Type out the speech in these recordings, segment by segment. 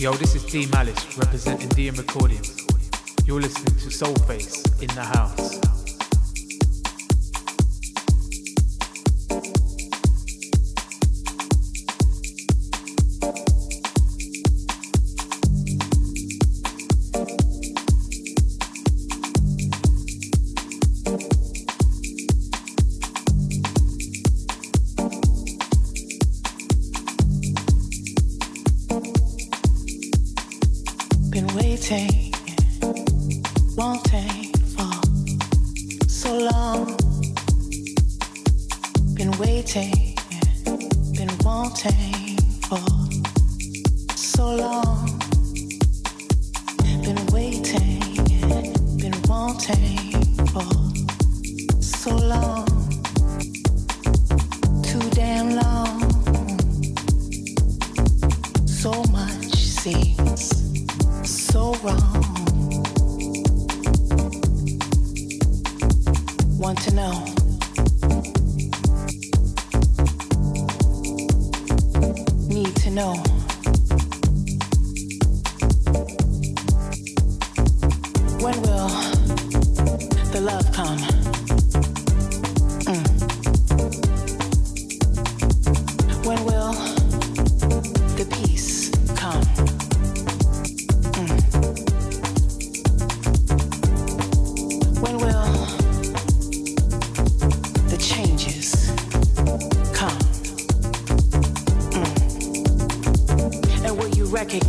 Yo, this is D Malice representing DM Recordings. You're listening to Soulface in the house.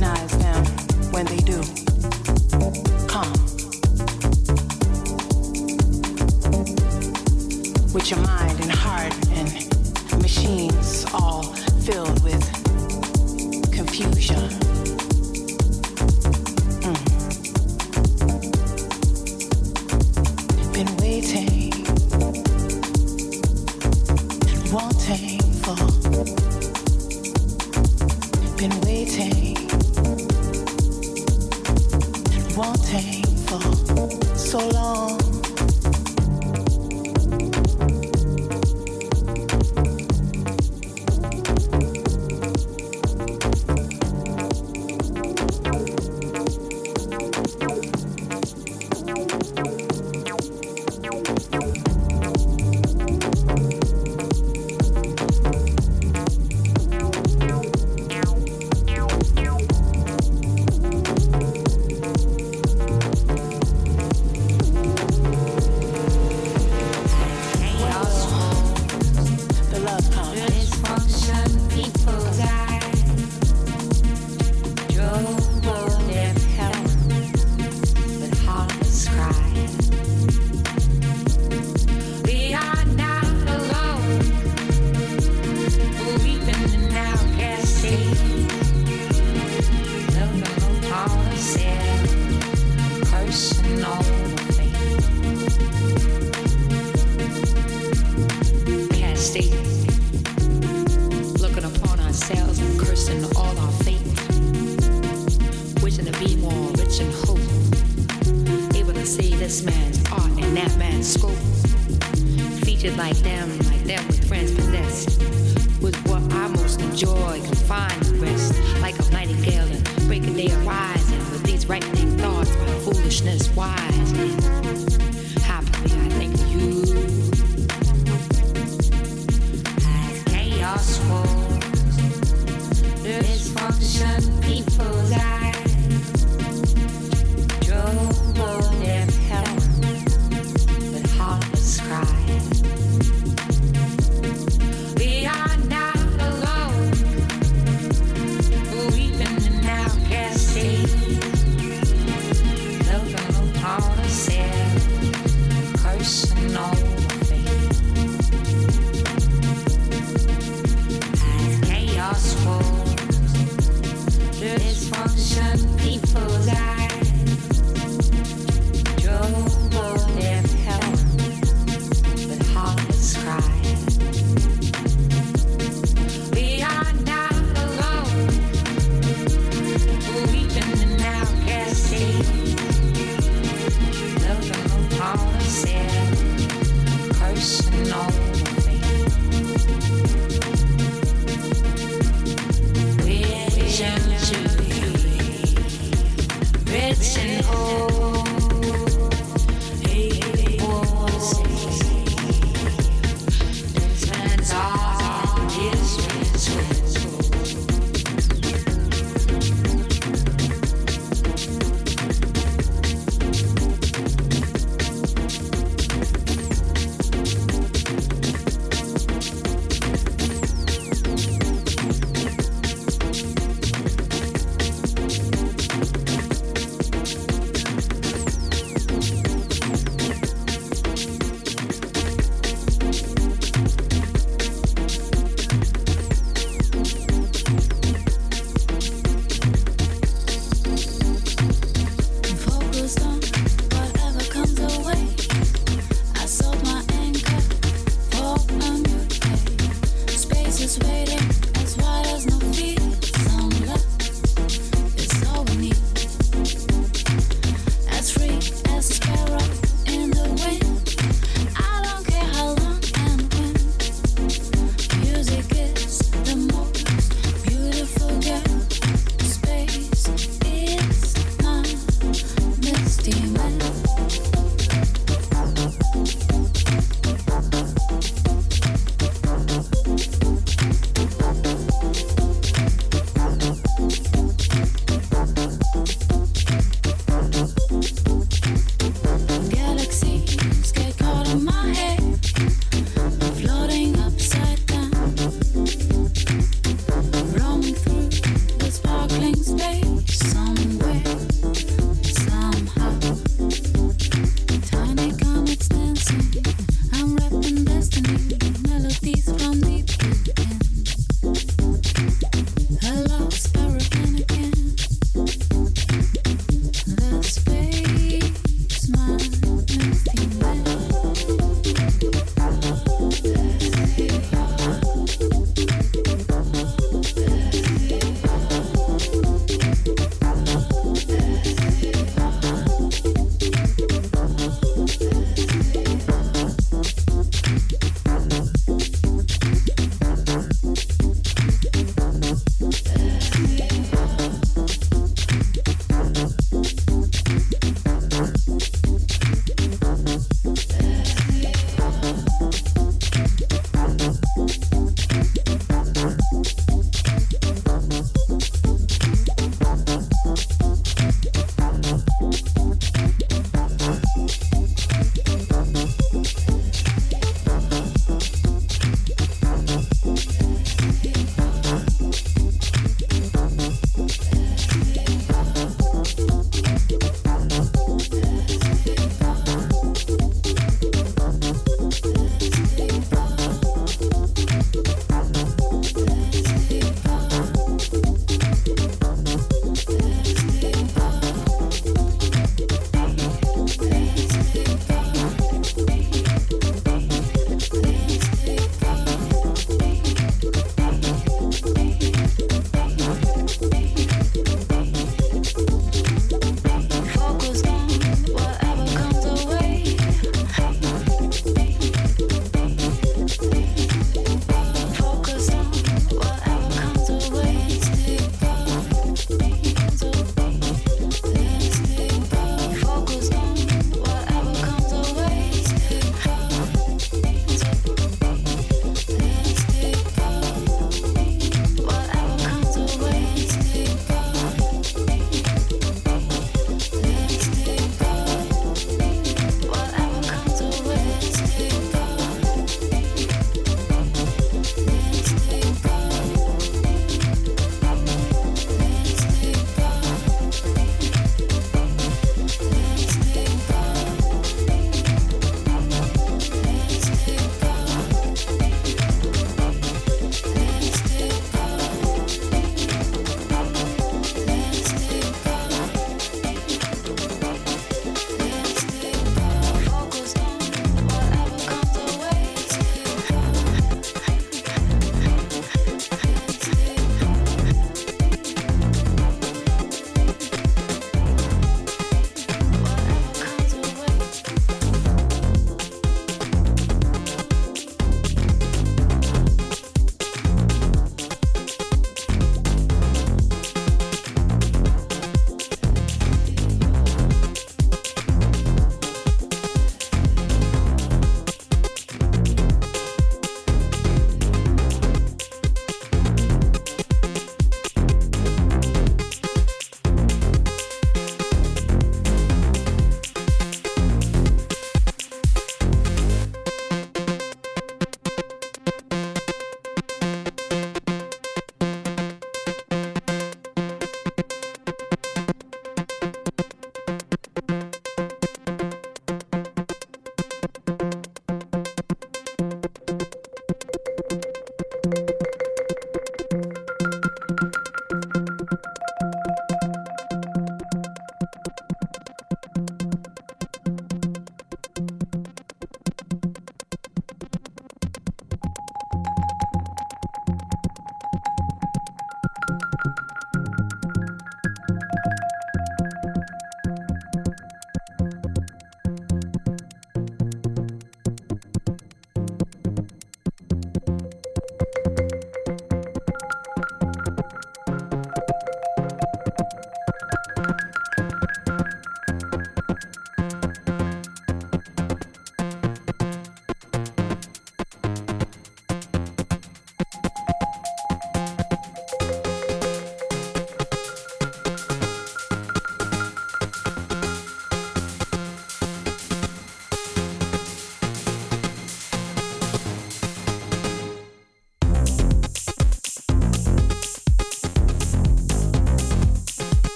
recognize them when they do. Come. With your mind and heart and machines all filled with confusion.